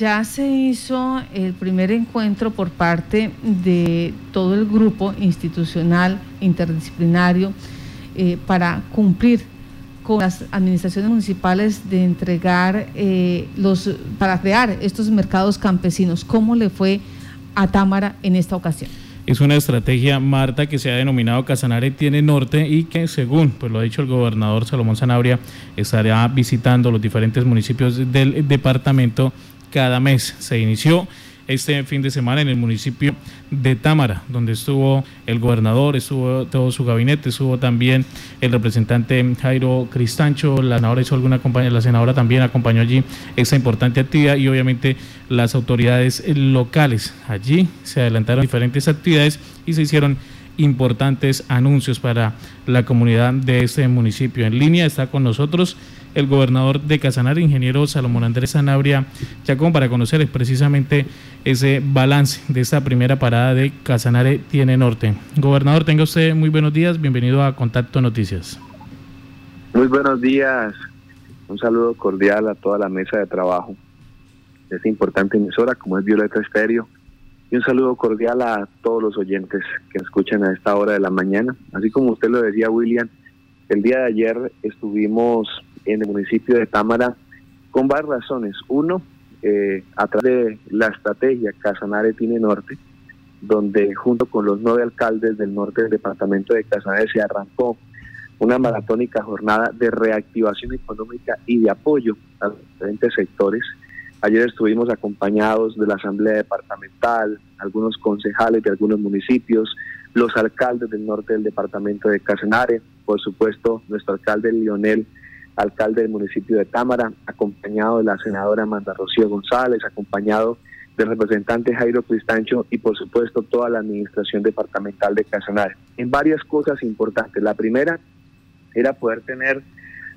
Ya se hizo el primer encuentro por parte de todo el grupo institucional interdisciplinario eh, para cumplir con las administraciones municipales de entregar eh, los para crear estos mercados campesinos. ¿Cómo le fue a Támara en esta ocasión? Es una estrategia, Marta, que se ha denominado Casanare tiene norte y que, según pues lo ha dicho el gobernador Salomón Zanabria, estará visitando los diferentes municipios del departamento cada mes. Se inició este fin de semana en el municipio de Támara, donde estuvo el gobernador, estuvo todo su gabinete, estuvo también el representante Jairo Cristancho, la senadora hizo alguna la senadora también acompañó allí esta importante actividad y obviamente las autoridades locales. Allí se adelantaron diferentes actividades y se hicieron importantes anuncios para la comunidad de este municipio. En línea está con nosotros el gobernador de Casanare, ingeniero Salomón Andrés Sanabria Chacón, para conocer precisamente ese balance de esta primera parada de Casanare Tiene Norte. Gobernador, tenga usted muy buenos días, bienvenido a Contacto Noticias. Muy buenos días, un saludo cordial a toda la mesa de trabajo de esta importante emisora como es Violeta Estéreo y un saludo cordial a todos los oyentes que escuchan a esta hora de la mañana. Así como usted lo decía, William, el día de ayer estuvimos en el municipio de Támara con varias razones. Uno, eh, a través de la estrategia Casanare tiene norte, donde junto con los nueve alcaldes del norte del departamento de Casanare se arrancó una maratónica jornada de reactivación económica y de apoyo a los diferentes sectores. Ayer estuvimos acompañados de la Asamblea Departamental, algunos concejales de algunos municipios, los alcaldes del norte del departamento de Casanare, por supuesto nuestro alcalde Lionel alcalde del municipio de Támara, acompañado de la senadora Amanda Rocío González, acompañado del representante Jairo Cristancho y por supuesto toda la administración departamental de Casanare. En varias cosas importantes. La primera era poder tener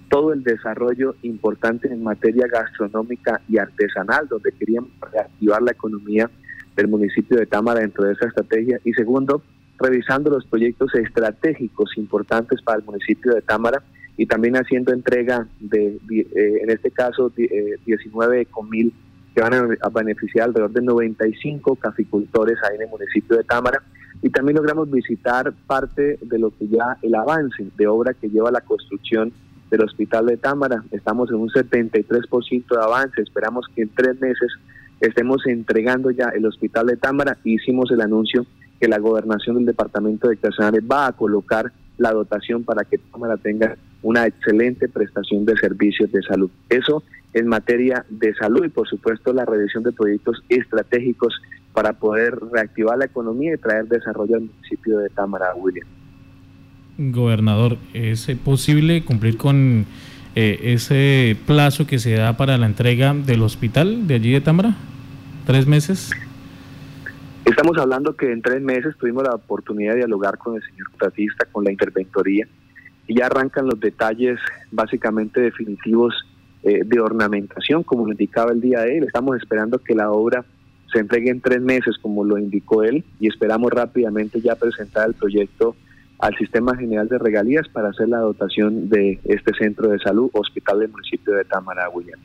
todo el desarrollo importante en materia gastronómica y artesanal, donde queríamos reactivar la economía del municipio de Támara dentro de esa estrategia. Y segundo, revisando los proyectos estratégicos importantes para el municipio de Támara y también haciendo entrega de, eh, en este caso, 19 mil que van a, beneficiar alrededor de 95 caficultores ahí en el municipio de Támara. Y también logramos visitar parte de lo que ya el avance de obra que lleva la construcción del hospital de Támara. Estamos en un 73% de avance. Esperamos que en tres meses estemos entregando ya el hospital de Támara. Hicimos el anuncio que la gobernación del departamento de Casanare va a colocar la dotación para que Támara tenga una excelente prestación de servicios de salud. Eso en materia de salud y por supuesto la revisión de proyectos estratégicos para poder reactivar la economía y traer desarrollo al municipio de Támara, William. Gobernador, ¿es posible cumplir con eh, ese plazo que se da para la entrega del hospital de allí de Támara? ¿Tres meses? Estamos hablando que en tres meses tuvimos la oportunidad de dialogar con el señor contratista, con la interventoría, y ya arrancan los detalles básicamente definitivos eh, de ornamentación, como lo indicaba el día de él. Estamos esperando que la obra se entregue en tres meses, como lo indicó él, y esperamos rápidamente ya presentar el proyecto al Sistema General de Regalías para hacer la dotación de este centro de salud, hospital del municipio de Támara, William.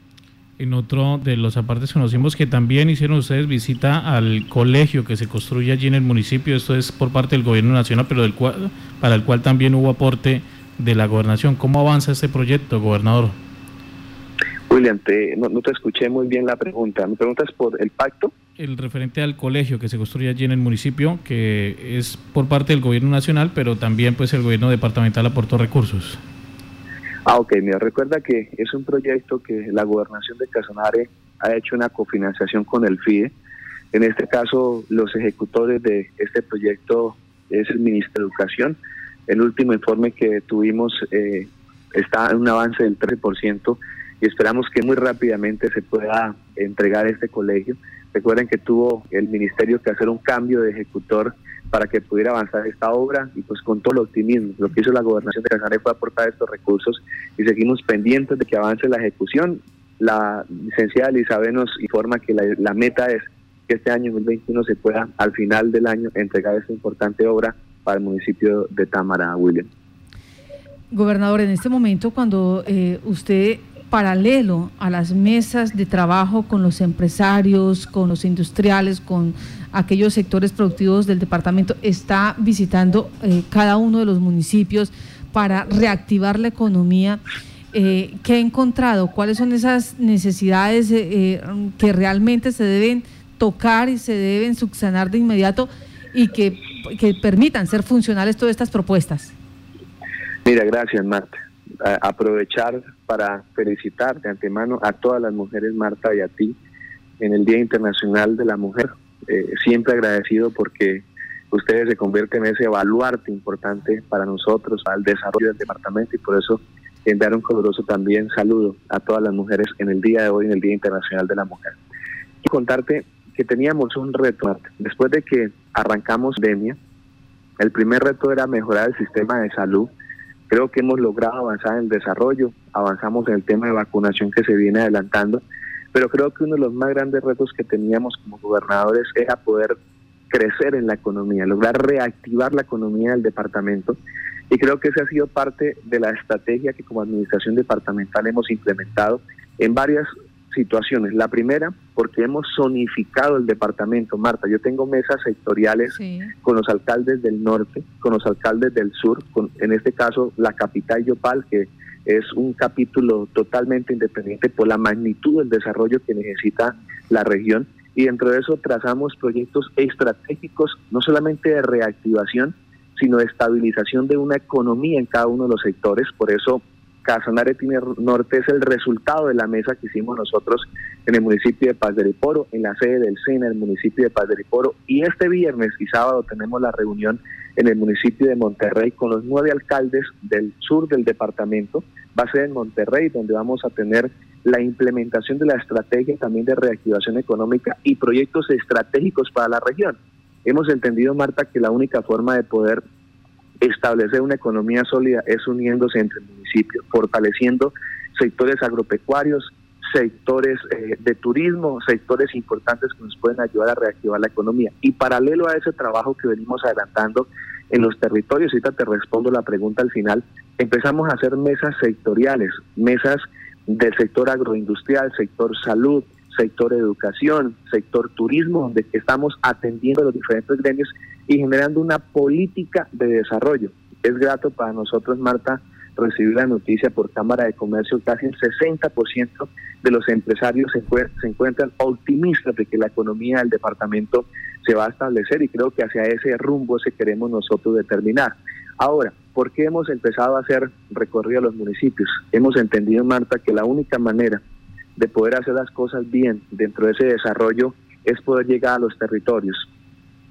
En otro de los apartes conocimos que también hicieron ustedes visita al colegio que se construye allí en el municipio. Esto es por parte del gobierno nacional, pero del cual, para el cual también hubo aporte de la gobernación. ¿Cómo avanza este proyecto, gobernador? William, no, te escuché muy bien la pregunta. ¿Me preguntas por el pacto? El referente al colegio que se construye allí en el municipio, que es por parte del gobierno nacional, pero también pues el gobierno departamental aportó recursos. Ah, ok, mira, recuerda que es un proyecto que la gobernación de Casanare ha hecho una cofinanciación con el FIDE. En este caso, los ejecutores de este proyecto es el Ministerio de Educación. El último informe que tuvimos eh, está en un avance del 13% y esperamos que muy rápidamente se pueda entregar este colegio. Recuerden que tuvo el ministerio que hacer un cambio de ejecutor para que pudiera avanzar esta obra y pues con todo el optimismo. Lo que hizo la gobernación de Casanare fue aportar estos recursos y seguimos pendientes de que avance la ejecución. La licenciada Elizabeth nos informa que la, meta es que este año 2021 se pueda al final del año entregar esta importante obra para el municipio de Támara, William. Gobernador, en este momento cuando eh, usted paralelo a las mesas de trabajo con los empresarios, con los industriales, con aquellos sectores productivos del departamento, está visitando eh, cada uno de los municipios para reactivar la economía. Eh, ¿Qué ha encontrado? ¿Cuáles son esas necesidades eh, que realmente se deben tocar y se deben subsanar de inmediato y que, que permitan ser funcionales todas estas propuestas? Mira, gracias Marta aprovechar para felicitar de antemano a todas las mujeres, Marta, y a ti en el Día Internacional de la Mujer. Eh, siempre agradecido porque ustedes se convierten en ese baluarte importante para nosotros, al desarrollo del departamento y por eso enviar un coloroso también saludo a todas las mujeres en el día de hoy, en el Día Internacional de la Mujer. Y contarte que teníamos un reto, Marta. después de que arrancamos DEMIA, el primer reto era mejorar el sistema de salud Creo que hemos logrado avanzar en el desarrollo, avanzamos en el tema de vacunación que se viene adelantando, pero creo que uno de los más grandes retos que teníamos como gobernadores era poder crecer en la economía, lograr reactivar la economía del departamento. Y creo que esa ha sido parte de la estrategia que como administración departamental hemos implementado en varias situaciones. La primera, porque hemos zonificado el departamento. Marta, yo tengo mesas sectoriales con los alcaldes del norte, con los alcaldes del sur, con, en este caso la capital Yopal, que es un capítulo totalmente independiente por la magnitud del desarrollo que necesita la región. Y dentro de eso trazamos proyectos estratégicos, no solamente de reactivación, sino de estabilización de una economía en cada uno de los sectores. Por eso Casanare tiene Norte es el resultado de la mesa que hicimos nosotros en el municipio de Paz del Iporo, en la sede del SENA, el municipio de Paz del Iporo, y este viernes y sábado tenemos la reunión en el municipio de Monterrey con los nueve alcaldes del sur del departamento. Va a ser en Monterrey donde vamos a tener la implementación de la estrategia también de reactivación económica y proyectos estratégicos para la región. Hemos entendido, Marta, que la única forma de poder establecer una economía sólida es uniéndose entre municipios, fortaleciendo sectores agropecuarios, sectores eh, de turismo, sectores importantes que nos pueden ayudar a reactivar la economía. Y paralelo a ese trabajo que venimos adelantando en los territorios, ahorita te respondo la pregunta al final, empezamos a hacer mesas sectoriales, mesas del sector agroindustrial, sector salud, sector educación, sector turismo, donde estamos atendiendo a los diferentes gremios y generando una política de desarrollo. Es grato para nosotros, Marta, recibir la noticia por Cámara de Comercio, casi el 60% de los empresarios se, se, encuentran optimistas de que la economía del departamento se va a establecer y creo que hacia ese rumbo se queremos nosotros determinar. Ahora, ¿por qué hemos empezado a hacer recorrido a los municipios? Hemos entendido, Marta, que la única manera de poder hacer las cosas bien dentro de ese desarrollo es poder llegar a los territorios.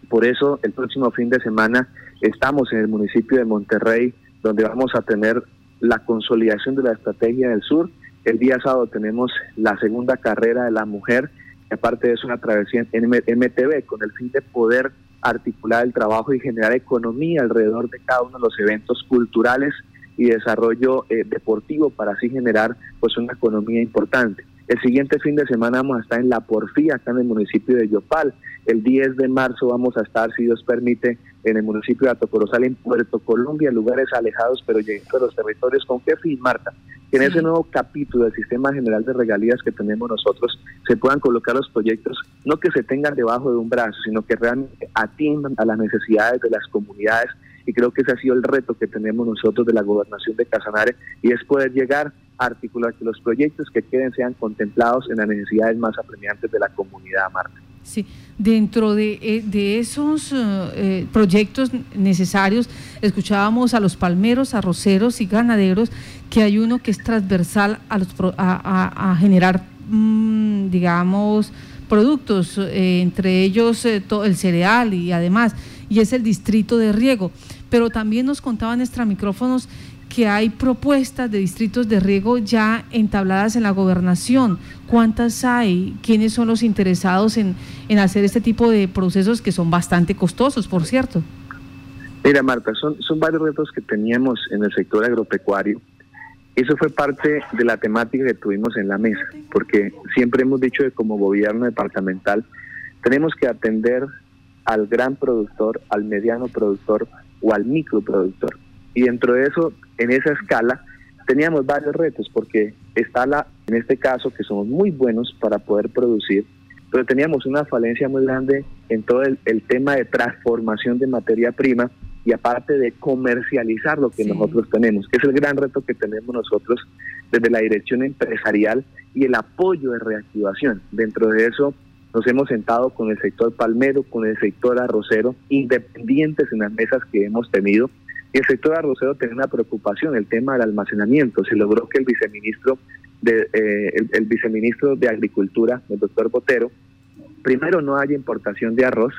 Por eso el próximo fin de semana estamos en el municipio de Monterrey, donde vamos a tener la consolidación de la estrategia del sur. El día sábado tenemos la segunda carrera de la mujer, y aparte de eso una travesía en MTV, con el fin de poder articular el trabajo y generar economía alrededor de cada uno de los eventos culturales y desarrollo eh, deportivo para así generar pues una economía importante. El siguiente fin de semana vamos a estar en La Porfía, acá en el municipio de Yopal. El 10 de marzo vamos a estar, si Dios permite, en el municipio de Atocorosal, en Puerto Colombia, lugares alejados, pero llegando a los territorios. ¿Con qué fin, Marta? Que en ese nuevo capítulo del Sistema General de Regalías que tenemos nosotros se puedan colocar los proyectos, no que se tengan debajo de un brazo, sino que realmente atiendan a las necesidades de las comunidades y creo que ese ha sido el reto que tenemos nosotros de la gobernación de Casanare y es poder llegar a articular que los proyectos que queden sean contemplados en las necesidades más apremiantes de la comunidad, Marta. Sí, dentro de, eh, esos eh, eh, proyectos necesarios, escuchábamos a los palmeros, arroceros y ganaderos que hay uno que es transversal a, los, a, generar, mm, digamos, productos, entre ellos el cereal y además, y es el distrito de riego pero también nos contaban extra micrófonos que hay propuestas de distritos de riego ya entabladas en la gobernación. ¿Cuántas hay? ¿Quiénes son los interesados en, hacer este tipo de procesos que son bastante costosos, por cierto? Mira, Marta, son, son varios retos que teníamos en el sector agropecuario. Eso fue parte de la temática que tuvimos en la mesa, porque siempre hemos dicho que como gobierno departamental tenemos que atender al gran productor, al mediano productor, o al microproductor. Y dentro de eso, en esa escala, teníamos varios retos porque está la en este caso, que somos muy buenos para poder producir, pero teníamos una falencia muy grande en todo el, tema de transformación de materia prima y aparte de comercializar lo que nosotros tenemos. Es el gran reto que tenemos nosotros desde la dirección empresarial y el apoyo de reactivación. Dentro de eso nos hemos sentado con el sector palmero, con el sector arrocero, independientes en las mesas que hemos tenido. Y el sector arrocero tiene una preocupación, el tema del almacenamiento. Se logró que el viceministro de, eh, el, viceministro de Agricultura, el doctor Botero, primero no haya importación de arroz,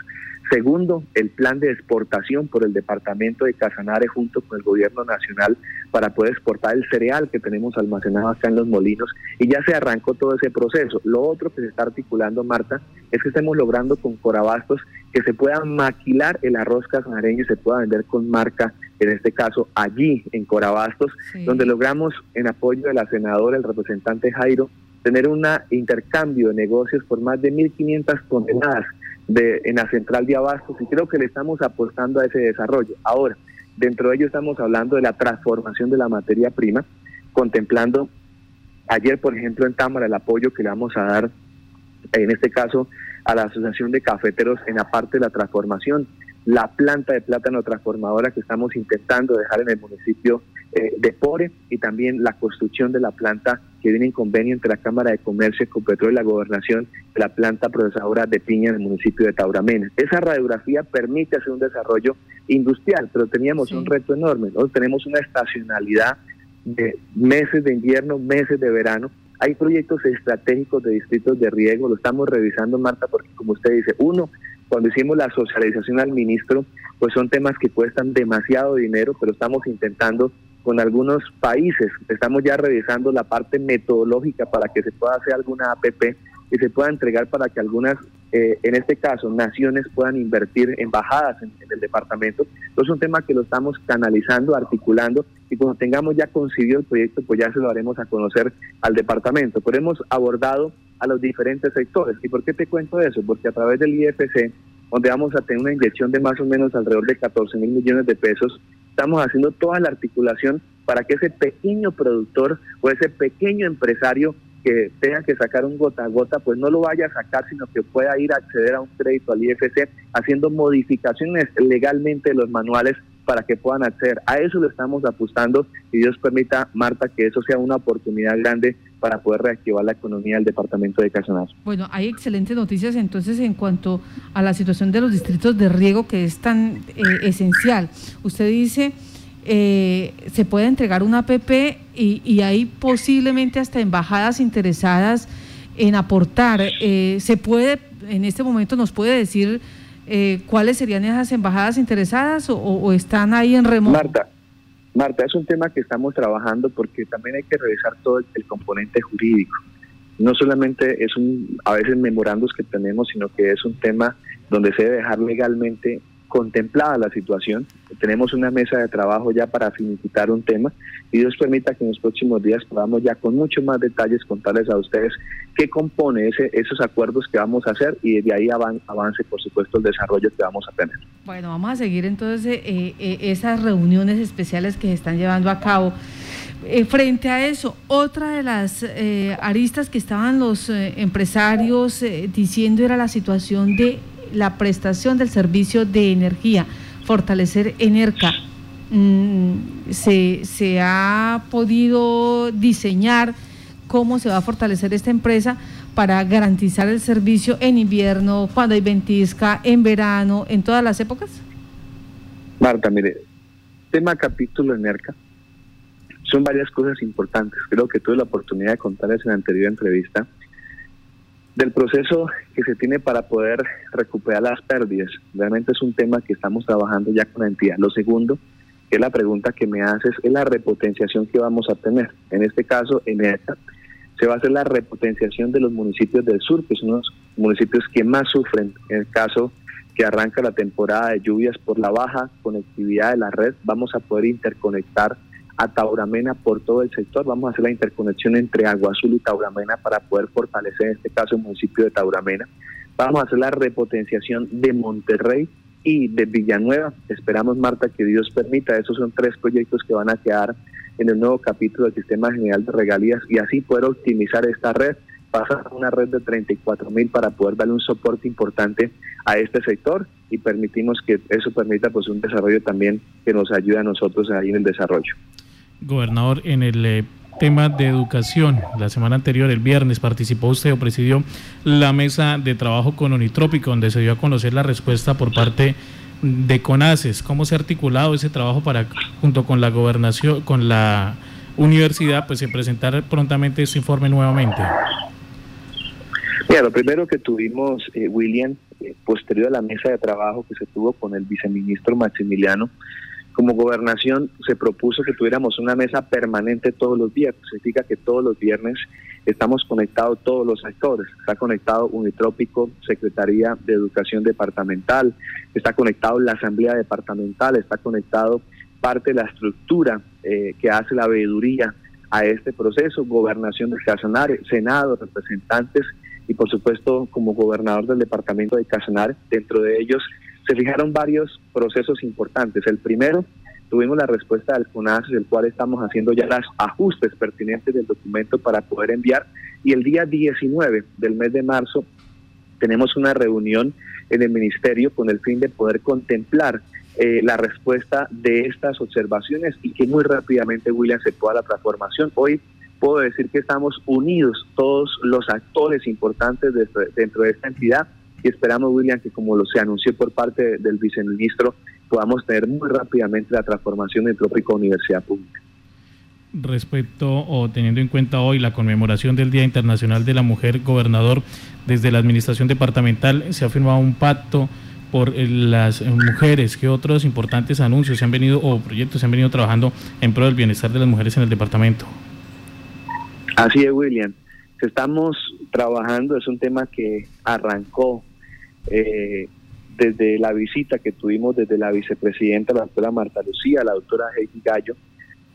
Segundo, el plan de exportación por el departamento de Casanare junto con el gobierno nacional para poder exportar el cereal que tenemos almacenado acá en los molinos y ya se arrancó todo ese proceso. Lo otro que se está articulando, Marta, es que estemos logrando con Corabastos que se pueda maquilar el arroz casanareño y se pueda vender con marca, en este caso allí en Corabastos, donde logramos en apoyo de la senadora, el representante Jairo, tener un intercambio de negocios por más de 1.500 toneladas de, en la central de abastos y creo que le estamos apostando a ese desarrollo. Ahora, dentro de ello estamos hablando de la transformación de la materia prima, contemplando ayer, por ejemplo, en Támara el apoyo que le vamos a dar, en este caso, a la Asociación de Cafeteros en la parte de la transformación, la planta de plátano transformadora que estamos intentando dejar en el municipio eh, de Pore y también la construcción de la planta que viene en convenio entre la Cámara de Comercio, Ecopetrol y la Gobernación, la planta procesadora de piña en el municipio de Tauramena. Esa radiografía permite hacer un desarrollo industrial, pero teníamos un reto enorme. Nosotros tenemos una estacionalidad de meses de invierno, meses de verano. Hay proyectos estratégicos de distritos de riego, lo estamos revisando, Marta, porque como usted dice, uno, cuando hicimos la socialización al ministro, pues son temas que cuestan demasiado dinero, pero estamos intentando con algunos países. Estamos ya revisando la parte metodológica para que se pueda hacer alguna APP y se pueda entregar para que algunas, eh, en este caso, naciones puedan invertir embajadas en, en el departamento. Entonces es un tema que lo estamos canalizando, articulando y cuando tengamos ya conseguido el proyecto, pues ya se lo haremos a conocer al departamento. Pero hemos abordado a los diferentes sectores. ¿Y por qué te cuento eso? Porque a través del IFC, donde vamos a tener una inyección de más o menos alrededor de 14 mil millones de pesos, estamos haciendo toda la articulación para que ese pequeño productor o ese pequeño empresario que tenga que sacar un gota a gota, pues no lo vaya a sacar, sino que pueda ir a acceder a un crédito al IFC haciendo modificaciones legalmente de los manuales para que puedan acceder. A eso lo estamos apostando y Dios permita, Marta, que eso sea una oportunidad grande para poder reactivar la economía del departamento de Casanare. Bueno, hay excelentes noticias entonces en cuanto a la situación de los distritos de riego que es tan eh, esencial. Usted dice, eh, se puede entregar una APP y, y, hay posiblemente hasta embajadas interesadas en aportar. Eh, se puede, en este momento nos puede decir eh, ¿cuáles serían esas embajadas interesadas o, están ahí en remoto? Marta, Marta, es un tema que estamos trabajando porque también hay que revisar todo el, componente jurídico. No solamente es un, a veces memorandos que tenemos, sino que es un tema donde se debe dejar legalmente contemplada la situación. Tenemos una mesa de trabajo ya para finiquitar un tema y Dios permita que en los próximos días podamos ya con muchos más detalles contarles a ustedes qué compone ese, esos acuerdos que vamos a hacer y de ahí avance, por supuesto, el desarrollo que vamos a tener. Bueno, vamos a seguir entonces eh, eh, esas reuniones especiales que se están llevando a cabo. Eh, frente a eso, otra de las aristas que estaban los empresarios diciendo era la situación de la prestación del servicio de energía, fortalecer Enerca. Mm, se, se ha podido diseñar cómo se va a fortalecer esta empresa para garantizar el servicio en invierno, cuando hay ventisca, en verano, en todas las épocas? Marta, mire, tema capítulo Enerca, son varias cosas importantes. Creo que tuve la oportunidad de contarles en la anterior entrevista del proceso que se tiene para poder recuperar las pérdidas. Realmente es un tema que estamos trabajando ya con la entidad. Lo segundo, que es la pregunta que me haces, es la repotenciación que vamos a tener. En este caso, en esta, se va a hacer la repotenciación de los municipios del sur, que son los municipios que más sufren. En el caso que arranca la temporada de lluvias por la baja conectividad de la red, vamos a poder interconectar a Tauramena por todo el sector. Vamos a hacer la interconexión entre Agua Azul y Tauramena para poder fortalecer, en este caso, el municipio de Tauramena. Vamos a hacer la repotenciación de Monterrey y de Villanueva. Esperamos, Marta, que Dios permita. Esos son tres proyectos que van a quedar en el nuevo capítulo del Sistema General de Regalías y así poder optimizar esta red pasa a una red de 34 mil para poder darle un soporte importante a este sector y permitimos que eso permita pues un desarrollo también que nos ayude a nosotros ahí en el desarrollo. Gobernador, en el eh, tema de educación, la semana anterior, el viernes, participó usted o presidió la mesa de trabajo con Onitrópico, donde se dio a conocer la respuesta por parte de CONACES. ¿Cómo se ha articulado ese trabajo para, junto con la gobernación, con la universidad, pues se presentar prontamente este informe nuevamente? Mira, lo primero que tuvimos, eh, William, eh, posterior a la mesa de trabajo que se tuvo con el viceministro Maximiliano, como gobernación se propuso que tuviéramos una mesa permanente todos los días. Significa que todos los viernes estamos conectados todos los sectores. Está conectado Unitrópico, Secretaría de Educación Departamental, está conectado la Asamblea Departamental, está conectado parte de la estructura eh, que hace la veeduría a este proceso, gobernación de Casanare, Senado, representantes y por supuesto como gobernador del departamento de Casanare, dentro de ellos se fijaron varios procesos importantes. El primero, tuvimos la respuesta del CONAS, del cual estamos haciendo ya los ajustes pertinentes del documento para poder enviar. Y el día 19 del mes de marzo tenemos una reunión en el ministerio con el fin de poder contemplar eh, la respuesta de estas observaciones y que muy rápidamente, William, se pueda la transformación. Hoy puedo decir que estamos unidos todos los actores importantes dentro de esta entidad y esperamos, William, que como lo se anunció por parte del viceministro, podamos tener muy rápidamente la transformación de Trópico Universidad Pública. Respecto o teniendo en cuenta hoy la conmemoración del Día Internacional de la Mujer, gobernador, desde la Administración Departamental se ha firmado un pacto por eh, las mujeres. ¿Qué otros importantes anuncios se han venido o proyectos se han venido trabajando en pro del bienestar de las mujeres en el departamento? Así es, William. Estamos trabajando, es un tema que arrancó eh, desde la visita que tuvimos desde la vicepresidenta, la doctora Marta Lucía, la doctora Heidi Gallo,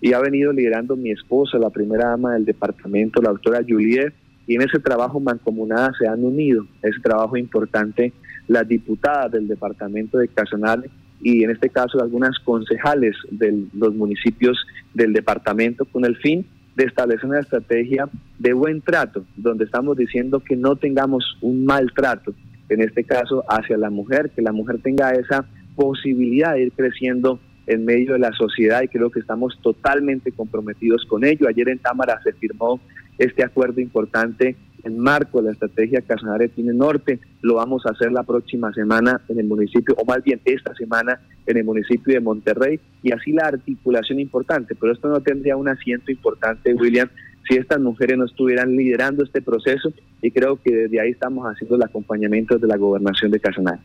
y ha venido liderando mi esposa, la primera dama del departamento, la doctora Juliet, y en ese trabajo mancomunada se han unido, ese trabajo importante, las diputadas del departamento de Casanare y en este caso algunas concejales de los municipios del departamento con el fin de establecer una estrategia de buen trato, donde estamos diciendo que no tengamos un maltrato, en este caso hacia la mujer, que la mujer tenga esa posibilidad de ir creciendo en medio de la sociedad y creo que estamos totalmente comprometidos con ello. Ayer en Támara se firmó este acuerdo importante en marco de la estrategia Casanare tiene Norte. Lo vamos a hacer la próxima semana en el municipio, o más bien esta semana en el municipio de Monterrey, y así la articulación importante. Pero esto no tendría un asiento importante, William, si estas mujeres no estuvieran liderando este proceso, y creo que desde ahí estamos haciendo el acompañamiento de la gobernación de Casanare.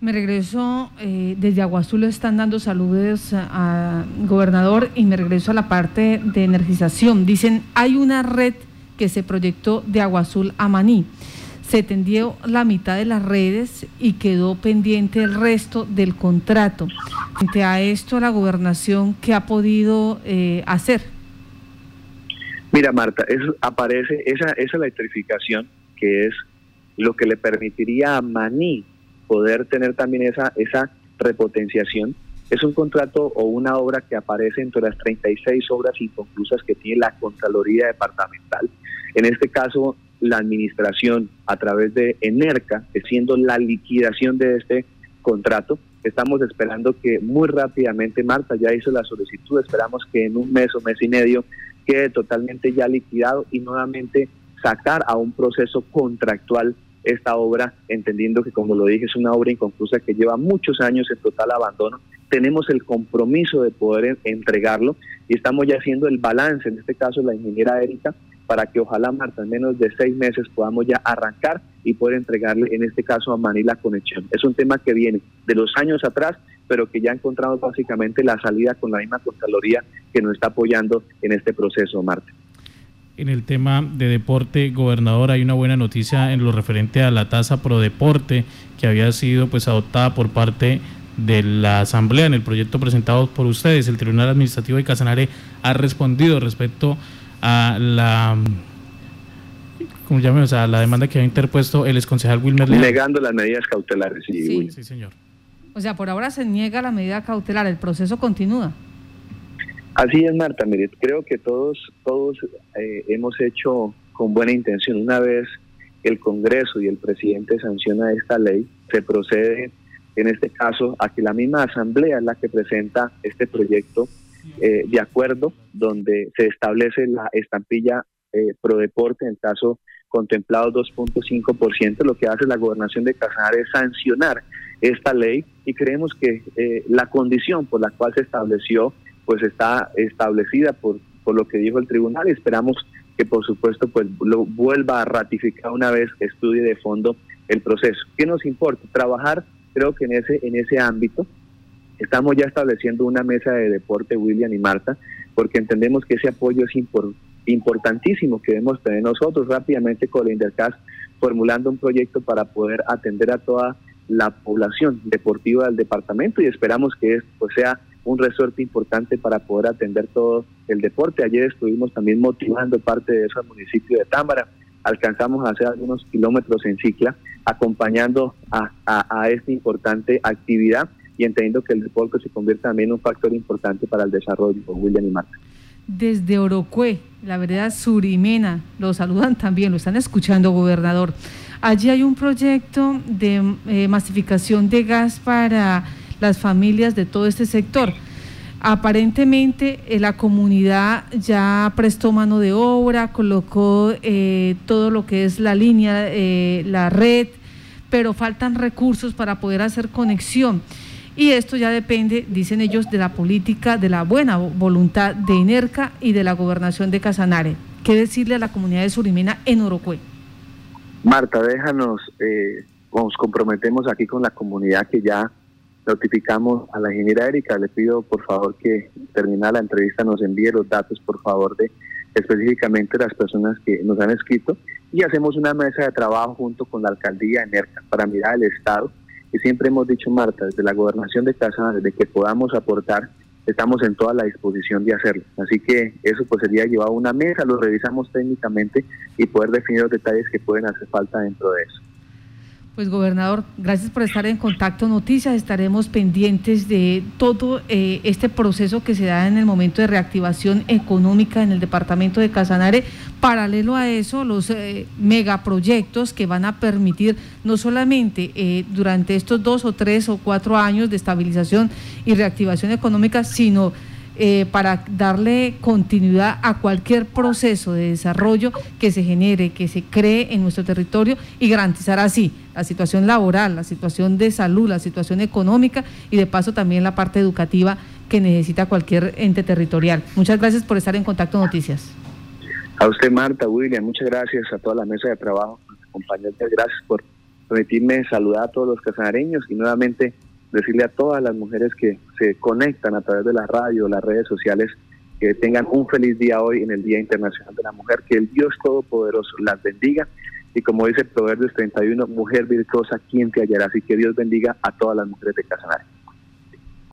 Me regreso, eh, desde Aguazul están dando saludos al gobernador y me regreso a la parte de energización. Dicen, hay una red que se proyectó de Agua Azul a Maní. Se tendió la mitad de las redes y quedó pendiente el resto del contrato. Frente a esto, la gobernación, ¿qué ha podido eh, hacer? Mira, Marta, eso aparece esa, esa electrificación que es lo que le permitiría a Maní poder tener también esa, esa repotenciación es un contrato o una obra que aparece entre las 36 obras inconclusas que tiene la Contraloría Departamental. En este caso, la administración a través de ENERCA, siendo la liquidación de este contrato. Estamos esperando que muy rápidamente, Marta ya hizo la solicitud, esperamos que en un mes o mes y medio quede totalmente ya liquidado y nuevamente sacar a un proceso contractual esta obra, entendiendo que, como lo dije, es una obra inconclusa que lleva muchos años en total abandono. Tenemos el compromiso de poder entregarlo y estamos ya haciendo el balance, en este caso la ingeniera Erika, para que ojalá, Marta, en menos de seis meses podamos ya arrancar y poder entregarle, en este caso, a Manila conexión. Es un tema que viene de los años atrás, pero que ya ha encontrado básicamente la salida con la misma Contraloría que nos está apoyando en este proceso, Marta. En el tema de deporte, gobernador, hay una buena noticia en lo referente a la tasa pro deporte que había sido pues adoptada por parte de la Asamblea en el proyecto presentado por ustedes. El Tribunal Administrativo de Casanare ha respondido respecto a la ¿cómo o sea, la demanda que ha interpuesto el exconcejal Wilmer Negando las medidas cautelares, sí, sí, señor. O sea, por ahora se niega la medida cautelar, el proceso continúa. Así es, Marta. Mire, creo que todos, todos eh, hemos hecho con buena intención. Una vez el Congreso y el presidente sanciona esta ley, se procede en este caso a que la misma Asamblea es la que presenta este proyecto eh, de acuerdo donde se establece la estampilla eh, pro deporte en caso contemplado 2.5%, lo que hace la gobernación de Casanare es sancionar esta ley y creemos que eh, la condición por la cual se estableció pues está establecida por, por lo que dijo el tribunal y esperamos que por supuesto pues lo vuelva a ratificar una vez que estudie de fondo el proceso. ¿Qué nos importa? Trabajar creo que en ese, en ese ámbito estamos ya estableciendo una mesa de deporte, William y Marta, porque entendemos que ese apoyo es importantísimo que debemos tener nosotros rápidamente con la Intercas formulando un proyecto para poder atender a toda la población deportiva del departamento y esperamos que esto pues, sea un resorte importante para poder atender todo el deporte. Ayer estuvimos también motivando parte de eso al municipio de Támbara. Alcanzamos a hacer algunos kilómetros en cicla, acompañando a, a, esta importante actividad y entendiendo que el deporte se convierte también en un factor importante para el desarrollo, William y Marta. Desde Orocue, la verdad Surimena, lo saludan también, lo están escuchando, gobernador. Allí hay un proyecto de eh, masificación de gas para las familias de todo este sector. Aparentemente eh, la comunidad ya prestó mano de obra, colocó eh, todo lo que es la línea, eh, la red, pero faltan recursos para poder hacer conexión. Y esto ya depende, dicen ellos, de la política, de la buena voluntad de INERCA y de la gobernación de Casanare. ¿Qué decirle a la comunidad de Surimena en Orocue? Marta, déjanos, nos comprometemos aquí con la comunidad que ya notificamos a la ingeniera Erika. Le pido por favor que termina la entrevista nos envíe los datos por favor de específicamente las personas que nos han escrito y hacemos una mesa de trabajo junto con la alcaldía de NERCA para mirar el estado y siempre hemos dicho Marta desde la gobernación de Casa desde que podamos aportar estamos en toda la disposición de hacerlo así que eso pues sería llevar una mesa lo revisamos técnicamente y poder definir los detalles que pueden hacer falta dentro de eso pues gobernador, gracias por estar en contacto Noticias. Estaremos pendientes de todo eh, este proceso que se da en el momento de reactivación económica en el departamento de Casanare. Paralelo a eso, los eh, megaproyectos que van a permitir no solamente eh, durante estos dos o tres o cuatro años de estabilización y reactivación económica, sino eh, para darle continuidad a cualquier proceso de desarrollo que se genere, que se cree en nuestro territorio y garantizar así la situación laboral, la situación de salud, la situación económica y de paso también la parte educativa que necesita cualquier ente territorial. Muchas gracias por estar en Contacto Noticias. A usted, Marta, William, muchas gracias a toda la mesa de trabajo, compañeros, gracias por permitirme saludar a todos los casanareños y nuevamente decirle a todas las mujeres que se conectan a través de la radio, las redes sociales, que tengan un feliz día hoy en el Día Internacional de la Mujer, que el Dios Todopoderoso las bendiga y como dice Proverbios 31, mujer virtuosa, ¿quién te hallará? Así que Dios bendiga a todas las mujeres de Casanare.